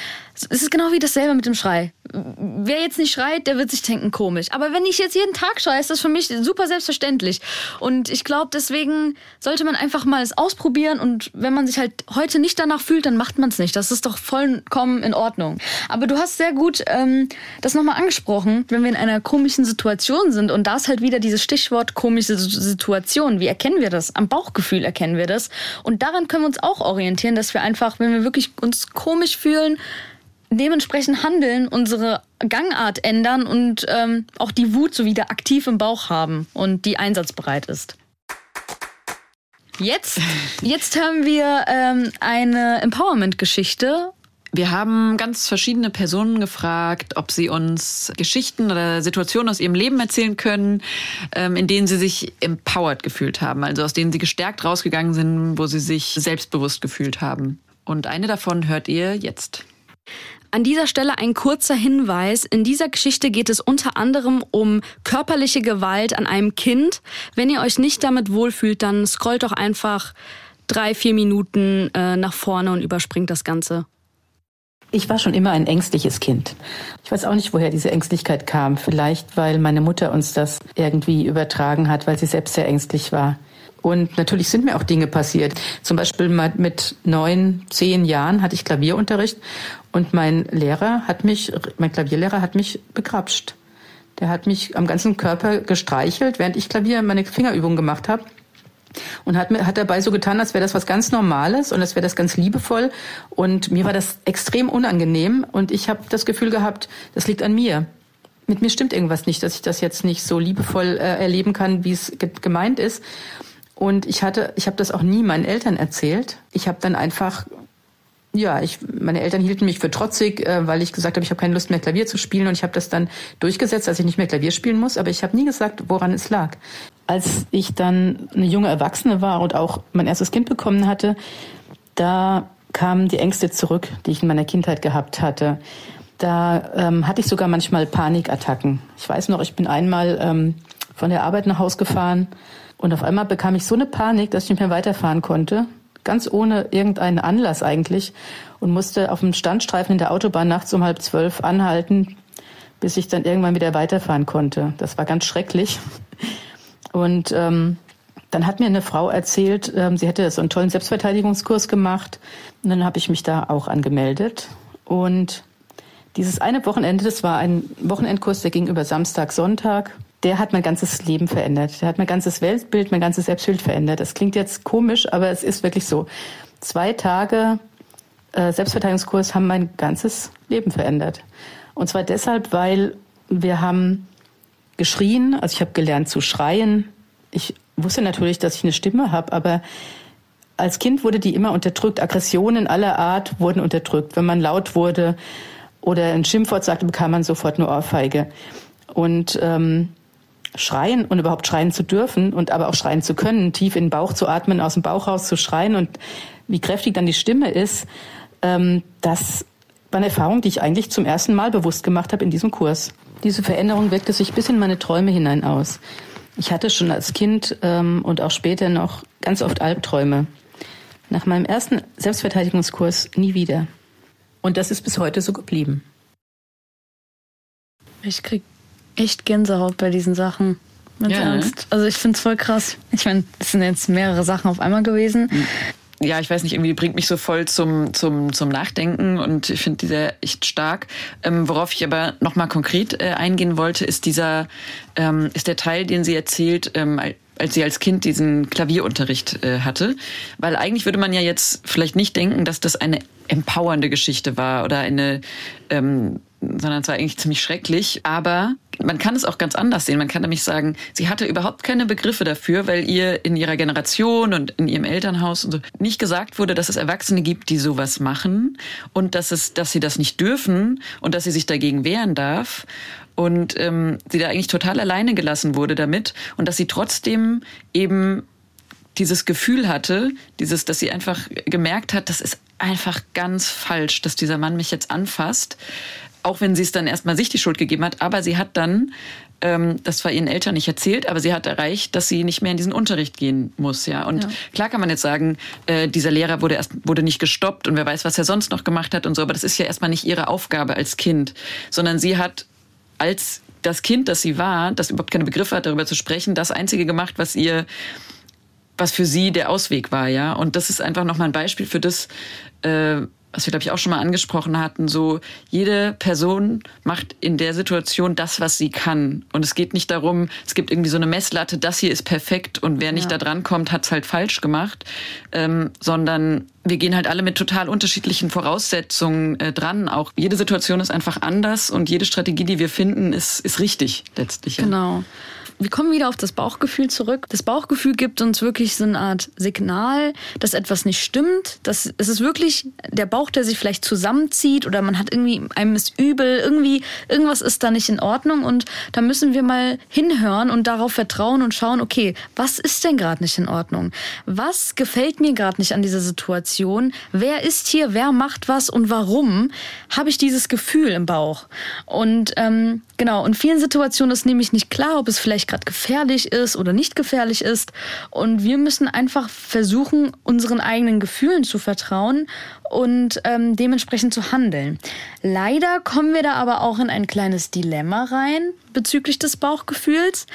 ist es genau wie dasselbe mit dem Schrei. Wer jetzt nicht schreit, der wird sich denken, komisch. Aber wenn ich jetzt jeden Tag schreie, ist das für mich super selbstverständlich. Und ich glaube, deswegen sollte man einfach mal es ausprobieren. Und wenn man sich halt heute nicht danach fühlt, dann macht man es nicht. Das ist doch vollkommen in Ordnung. Aber du hast sehr gut ähm, das nochmal angesprochen, wenn wir in einer komischen Situation sind. Und da ist halt wieder dieses Stichwort komische Situation. Wie erkennen wir das? Am Bauchgefühl erkennen wir das. Und daran können wir uns auch orientieren, dass wir einfach, wenn wir wirklich uns komisch fühlen, dementsprechend handeln, unsere Gangart ändern und ähm, auch die Wut so wieder aktiv im Bauch haben und die einsatzbereit ist. Jetzt, [LAUGHS] jetzt hören wir ähm, eine Empowerment-Geschichte. Wir haben ganz verschiedene Personen gefragt, ob sie uns Geschichten oder Situationen aus ihrem Leben erzählen können, ähm, in denen sie sich empowered gefühlt haben, also aus denen sie gestärkt rausgegangen sind, wo sie sich selbstbewusst gefühlt haben. Und eine davon hört ihr jetzt. An dieser Stelle ein kurzer Hinweis. In dieser Geschichte geht es unter anderem um körperliche Gewalt an einem Kind. Wenn ihr euch nicht damit wohlfühlt, dann scrollt doch einfach drei, vier Minuten äh, nach vorne und überspringt das Ganze. Ich war schon immer ein ängstliches Kind. Ich weiß auch nicht, woher diese Ängstlichkeit kam. Vielleicht, weil meine Mutter uns das irgendwie übertragen hat, weil sie selbst sehr ängstlich war. Und natürlich sind mir auch Dinge passiert. Zum Beispiel mit neun, zehn Jahren hatte ich Klavierunterricht und mein Lehrer hat mich, mein Klavierlehrer hat mich begrapscht. Der hat mich am ganzen Körper gestreichelt, während ich Klavier meine Fingerübungen gemacht habe. Und hat, mir, hat dabei so getan, als wäre das was ganz Normales und als wäre das ganz liebevoll. Und mir war das extrem unangenehm. Und ich habe das Gefühl gehabt, das liegt an mir. Mit mir stimmt irgendwas nicht, dass ich das jetzt nicht so liebevoll äh, erleben kann, wie es ge gemeint ist. Und ich hatte, ich habe das auch nie meinen Eltern erzählt. Ich habe dann einfach ja, ich, meine Eltern hielten mich für trotzig, äh, weil ich gesagt habe, ich habe keine Lust mehr Klavier zu spielen und ich habe das dann durchgesetzt, dass ich nicht mehr Klavier spielen muss, aber ich habe nie gesagt, woran es lag. Als ich dann eine junge Erwachsene war und auch mein erstes Kind bekommen hatte, da kamen die Ängste zurück, die ich in meiner Kindheit gehabt hatte. Da ähm, hatte ich sogar manchmal Panikattacken. Ich weiß noch, ich bin einmal ähm, von der Arbeit nach Hause gefahren und auf einmal bekam ich so eine Panik, dass ich nicht mehr weiterfahren konnte ganz ohne irgendeinen Anlass eigentlich und musste auf dem Standstreifen in der Autobahn nachts um halb zwölf anhalten, bis ich dann irgendwann wieder weiterfahren konnte. Das war ganz schrecklich. Und ähm, dann hat mir eine Frau erzählt, ähm, sie hätte so einen tollen Selbstverteidigungskurs gemacht. Und dann habe ich mich da auch angemeldet. Und dieses eine Wochenende, das war ein Wochenendkurs, der ging über Samstag, Sonntag der hat mein ganzes Leben verändert. Der hat mein ganzes Weltbild, mein ganzes Selbstbild verändert. Das klingt jetzt komisch, aber es ist wirklich so. Zwei Tage äh, Selbstverteidigungskurs haben mein ganzes Leben verändert. Und zwar deshalb, weil wir haben geschrien, also ich habe gelernt zu schreien. Ich wusste natürlich, dass ich eine Stimme habe, aber als Kind wurde die immer unterdrückt. Aggressionen aller Art wurden unterdrückt. Wenn man laut wurde oder ein Schimpfwort sagte, bekam man sofort eine Ohrfeige. Und ähm, schreien und überhaupt schreien zu dürfen und aber auch schreien zu können, tief in den Bauch zu atmen, aus dem Bauch raus zu schreien und wie kräftig dann die Stimme ist, ähm, das war eine Erfahrung, die ich eigentlich zum ersten Mal bewusst gemacht habe in diesem Kurs. Diese Veränderung wirkte sich bis in meine Träume hinein aus. Ich hatte schon als Kind ähm, und auch später noch ganz oft Albträume. Nach meinem ersten Selbstverteidigungskurs nie wieder. Und das ist bis heute so geblieben. Ich krieg echt Gänsehaut bei diesen Sachen. Mit ja, Ernst. Also ich finde es voll krass. Ich meine, es sind jetzt mehrere Sachen auf einmal gewesen. Mhm. ja, ich weiß nicht, irgendwie bringt mich so voll zum, zum, zum Nachdenken und ich finde diese echt stark. Ähm, worauf ich aber nochmal konkret äh, eingehen wollte, ist dieser, ähm, ist der Teil, den sie erzählt, ähm, als sie als Kind diesen Klavierunterricht äh, hatte. Weil eigentlich würde man ja jetzt vielleicht nicht denken, dass das eine empowernde Geschichte war oder eine, ähm, sondern es war eigentlich ziemlich schrecklich. Aber man kann es auch ganz anders sehen. Man kann nämlich sagen, sie hatte überhaupt keine Begriffe dafür, weil ihr in ihrer Generation und in ihrem Elternhaus und so nicht gesagt wurde, dass es Erwachsene gibt, die sowas machen und dass es, dass sie das nicht dürfen und dass sie sich dagegen wehren darf und ähm, sie da eigentlich total alleine gelassen wurde damit und dass sie trotzdem eben dieses Gefühl hatte, dieses, dass sie einfach gemerkt hat, das ist einfach ganz falsch, dass dieser Mann mich jetzt anfasst auch wenn sie es dann erstmal sich die Schuld gegeben hat, aber sie hat dann, ähm, das war ihren Eltern nicht erzählt, aber sie hat erreicht, dass sie nicht mehr in diesen Unterricht gehen muss, ja. Und ja. klar kann man jetzt sagen, äh, dieser Lehrer wurde erst wurde nicht gestoppt und wer weiß, was er sonst noch gemacht hat und so, aber das ist ja erstmal nicht ihre Aufgabe als Kind, sondern sie hat als das Kind, das sie war, das überhaupt keine Begriffe hat, darüber zu sprechen, das einzige gemacht, was ihr was für sie der Ausweg war, ja. Und das ist einfach nochmal ein Beispiel für das, äh, was wir, glaube ich, auch schon mal angesprochen hatten, so jede Person macht in der Situation das, was sie kann. Und es geht nicht darum, es gibt irgendwie so eine Messlatte, das hier ist perfekt und wer nicht ja. da dran kommt, hat es halt falsch gemacht, ähm, sondern wir gehen halt alle mit total unterschiedlichen Voraussetzungen äh, dran. Auch jede Situation ist einfach anders und jede Strategie, die wir finden, ist, ist richtig letztlich. Genau wir kommen wieder auf das Bauchgefühl zurück. Das Bauchgefühl gibt uns wirklich so eine Art Signal, dass etwas nicht stimmt. Dass es ist wirklich der Bauch, der sich vielleicht zusammenzieht oder man hat irgendwie, einem ist übel, irgendwie, irgendwas ist da nicht in Ordnung und da müssen wir mal hinhören und darauf vertrauen und schauen, okay, was ist denn gerade nicht in Ordnung? Was gefällt mir gerade nicht an dieser Situation? Wer ist hier? Wer macht was und warum habe ich dieses Gefühl im Bauch? Und ähm, genau, in vielen Situationen ist nämlich nicht klar, ob es vielleicht gerade gefährlich ist oder nicht gefährlich ist. Und wir müssen einfach versuchen, unseren eigenen Gefühlen zu vertrauen und ähm, dementsprechend zu handeln. Leider kommen wir da aber auch in ein kleines Dilemma rein bezüglich des Bauchgefühls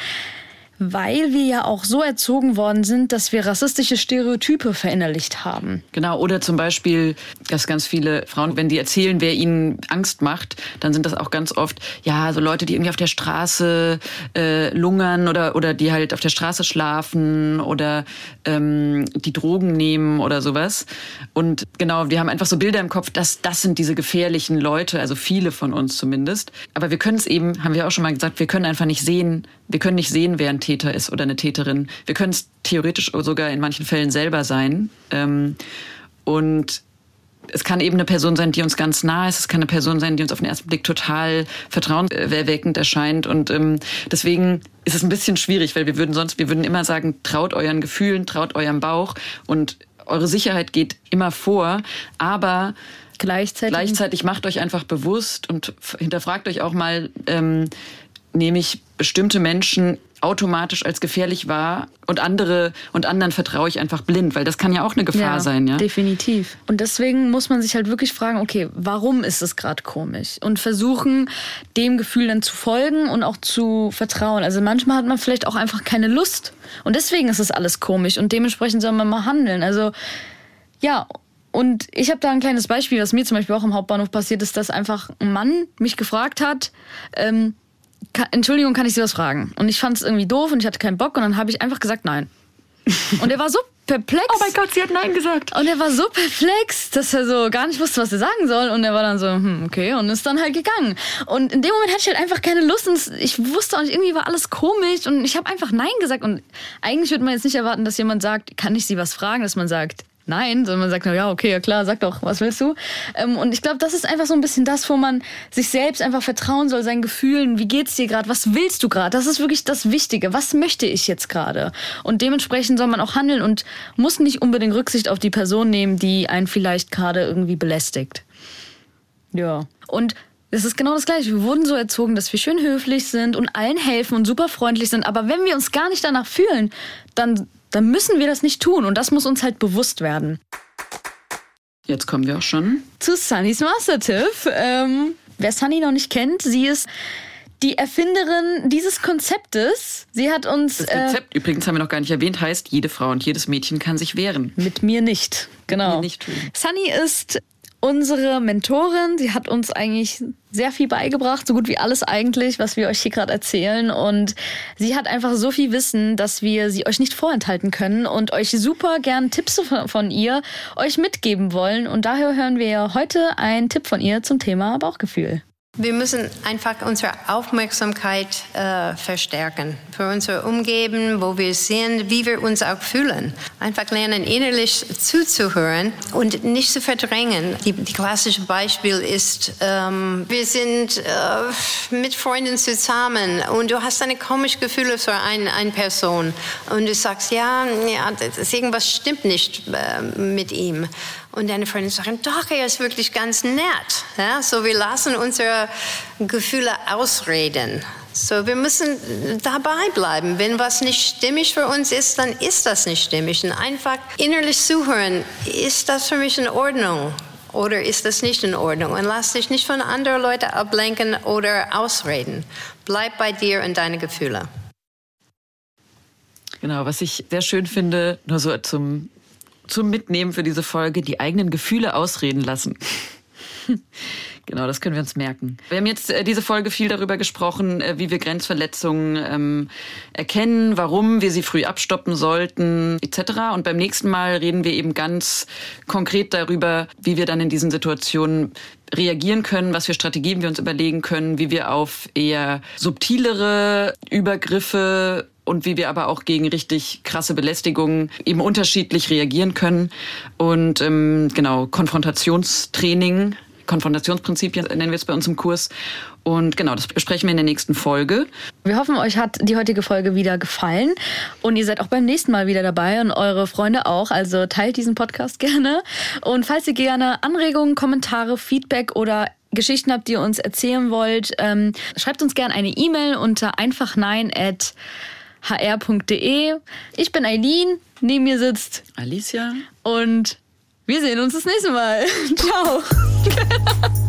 weil wir ja auch so erzogen worden sind, dass wir rassistische Stereotype verinnerlicht haben. Genau, oder zum Beispiel, dass ganz viele Frauen, wenn die erzählen, wer ihnen Angst macht, dann sind das auch ganz oft, ja, so Leute, die irgendwie auf der Straße äh, lungern oder, oder die halt auf der Straße schlafen oder ähm, die Drogen nehmen oder sowas. Und genau, wir haben einfach so Bilder im Kopf, dass das sind diese gefährlichen Leute, also viele von uns zumindest. Aber wir können es eben, haben wir auch schon mal gesagt, wir können einfach nicht sehen, wir können nicht sehen, wer ein Täter ist oder eine Täterin. Wir können es theoretisch sogar in manchen Fällen selber sein. Ähm, und es kann eben eine Person sein, die uns ganz nah ist. Es kann eine Person sein, die uns auf den ersten Blick total vertrauenserweckend erscheint. Und ähm, deswegen ist es ein bisschen schwierig, weil wir würden sonst, wir würden immer sagen, traut euren Gefühlen, traut eurem Bauch und eure Sicherheit geht immer vor. Aber gleichzeitig, gleichzeitig macht euch einfach bewusst und hinterfragt euch auch mal, ähm, nehme ich bestimmte Menschen automatisch als gefährlich wahr und andere und anderen vertraue ich einfach blind, weil das kann ja auch eine Gefahr ja, sein, ja. Definitiv. Und deswegen muss man sich halt wirklich fragen, okay, warum ist es gerade komisch? Und versuchen, dem Gefühl dann zu folgen und auch zu vertrauen. Also manchmal hat man vielleicht auch einfach keine Lust und deswegen ist es alles komisch und dementsprechend soll man mal handeln. Also ja, und ich habe da ein kleines Beispiel, was mir zum Beispiel auch im Hauptbahnhof passiert ist, dass einfach ein Mann mich gefragt hat, ähm, kann, Entschuldigung, kann ich Sie was fragen? Und ich fand es irgendwie doof und ich hatte keinen Bock und dann habe ich einfach gesagt Nein. [LAUGHS] Und er war so perplex. Oh mein Gott, sie hat Nein gesagt. Und er war so perplex, dass er so gar nicht wusste, was er sagen soll. Und er war dann so, hm, okay, und ist dann halt gegangen. Und in dem Moment hatte ich halt einfach keine Lust und ich wusste auch nicht, irgendwie war alles komisch und ich habe einfach Nein gesagt. Und eigentlich würde man jetzt nicht erwarten, dass jemand sagt, kann ich Sie was fragen, dass man sagt, nein, sondern man sagt, ja, okay, ja klar, sag doch, was willst du? Ähm, und ich glaube, das ist einfach so ein bisschen das, wo man sich selbst einfach vertrauen soll, seinen Gefühlen, wie geht's dir gerade, was willst du gerade? Das ist wirklich das Wichtige. Was möchte ich jetzt gerade? Und dementsprechend soll man auch handeln und muss nicht unbedingt Rücksicht auf die Person nehmen, die einen vielleicht gerade irgendwie belästigt. Ja. Und es ist genau das Gleiche. Wir wurden so erzogen, dass wir schön höflich sind und allen helfen und super freundlich sind. Aber wenn wir uns gar nicht danach fühlen, dann dann müssen wir das nicht tun. Und das muss uns halt bewusst werden. Jetzt kommen wir auch schon zu Sunnys Mastertiff. Ähm, wer Sunny noch nicht kennt, sie ist die Erfinderin dieses Konzeptes. Sie hat uns. Das Konzept äh, übrigens haben wir noch gar nicht erwähnt, heißt, jede Frau und jedes Mädchen kann sich wehren. Mit mir nicht. Genau. Mit mir nicht Sunny ist unsere Mentorin. Sie hat uns eigentlich sehr viel beigebracht, so gut wie alles eigentlich, was wir euch hier gerade erzählen. Und sie hat einfach so viel Wissen, dass wir sie euch nicht vorenthalten können und euch super gern Tipps von ihr euch mitgeben wollen. Und daher hören wir heute einen Tipp von ihr zum Thema Bauchgefühl. Wir müssen einfach unsere Aufmerksamkeit äh, verstärken für unser Umgeben, wo wir sehen, wie wir uns auch fühlen. Einfach lernen, innerlich zuzuhören und nicht zu verdrängen. Die, die klassische Beispiel ist, ähm, wir sind äh, mit Freunden zusammen und du hast eine komische Gefühle für eine, eine Person und du sagst, ja, ja, das, irgendwas stimmt nicht äh, mit ihm. Und deine Freunde sagen, doch, er ist wirklich ganz nett. Ja, so wir lassen unsere Gefühle ausreden. So, wir müssen dabei bleiben. Wenn was nicht stimmig für uns ist, dann ist das nicht stimmig. Und einfach innerlich zuhören, ist das für mich in Ordnung? Oder ist das nicht in Ordnung? Und lass dich nicht von anderen Leuten ablenken oder ausreden. Bleib bei dir und deine Gefühle. Genau, was ich sehr schön finde, nur so zum zum Mitnehmen für diese Folge die eigenen Gefühle ausreden lassen. [LAUGHS] Genau, das können wir uns merken. Wir haben jetzt äh, diese Folge viel darüber gesprochen, äh, wie wir Grenzverletzungen ähm, erkennen, warum wir sie früh abstoppen sollten, etc. Und beim nächsten Mal reden wir eben ganz konkret darüber, wie wir dann in diesen Situationen reagieren können, was für Strategien wir uns überlegen können, wie wir auf eher subtilere Übergriffe und wie wir aber auch gegen richtig krasse Belästigungen eben unterschiedlich reagieren können. Und ähm, genau, Konfrontationstraining, Konfrontationsprinzipien nennen wir es bei uns im Kurs. Und genau, das besprechen wir in der nächsten Folge. Wir hoffen, euch hat die heutige Folge wieder gefallen und ihr seid auch beim nächsten Mal wieder dabei und eure Freunde auch. Also teilt diesen Podcast [LAUGHS] gerne. Und falls ihr gerne Anregungen, Kommentare, Feedback oder Geschichten habt, die ihr uns erzählen wollt, ähm, schreibt uns gerne eine E-Mail unter einfachnein@ hr.de. Ich bin Eileen, neben mir sitzt Alicia und wir sehen uns das nächste Mal. [LAUGHS] Ciao. [LAUGHS]